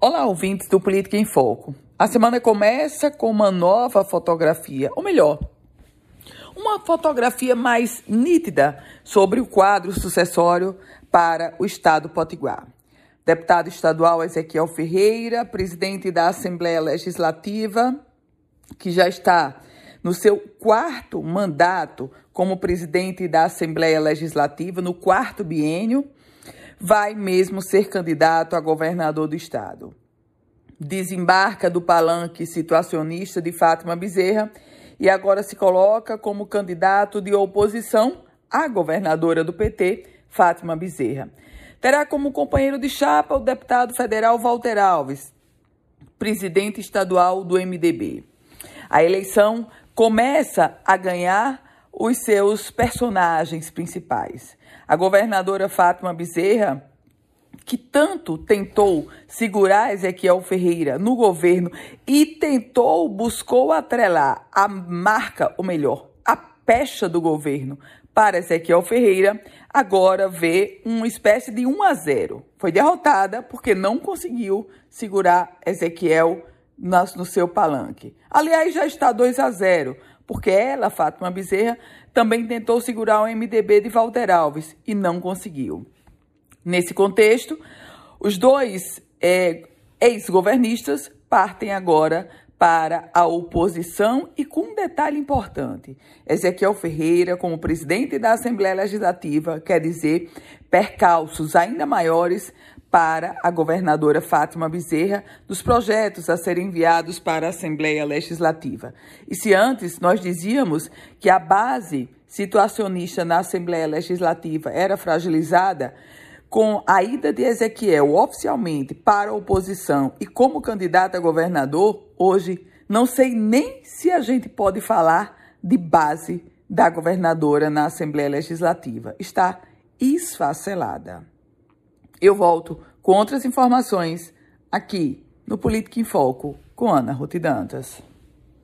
Olá, ouvintes do Política em Foco. A semana começa com uma nova fotografia, ou melhor, uma fotografia mais nítida sobre o quadro sucessório para o Estado Potiguar. Deputado estadual Ezequiel Ferreira, presidente da Assembleia Legislativa, que já está no seu quarto mandato como presidente da Assembleia Legislativa, no quarto biênio, vai mesmo ser candidato a governador do estado. Desembarca do palanque situacionista de Fátima Bezerra e agora se coloca como candidato de oposição à governadora do PT, Fátima Bezerra. Terá como companheiro de chapa o deputado federal Walter Alves, presidente estadual do MDB. A eleição começa a ganhar os seus personagens principais. A governadora Fátima Bezerra, que tanto tentou segurar Ezequiel Ferreira no governo e tentou, buscou atrelar a marca, ou melhor, a pecha do governo para Ezequiel Ferreira, agora vê uma espécie de 1 a 0. Foi derrotada porque não conseguiu segurar Ezequiel no seu palanque. Aliás, já está 2 a 0 porque ela, Fátima Bezerra, também tentou segurar o MDB de Walter Alves e não conseguiu. Nesse contexto, os dois é, ex-governistas partem agora para a oposição e com um detalhe importante: Ezequiel Ferreira, como presidente da Assembleia Legislativa, quer dizer percalços ainda maiores para a governadora Fátima Bezerra dos projetos a serem enviados para a Assembleia Legislativa. E se antes nós dizíamos que a base situacionista na Assembleia Legislativa era fragilizada, com a ida de Ezequiel oficialmente para a oposição e como candidato a governador, hoje não sei nem se a gente pode falar de base da governadora na Assembleia Legislativa. Está esfacelada. Eu volto com outras informações aqui no Política em Foco com Ana Ruth Dantas.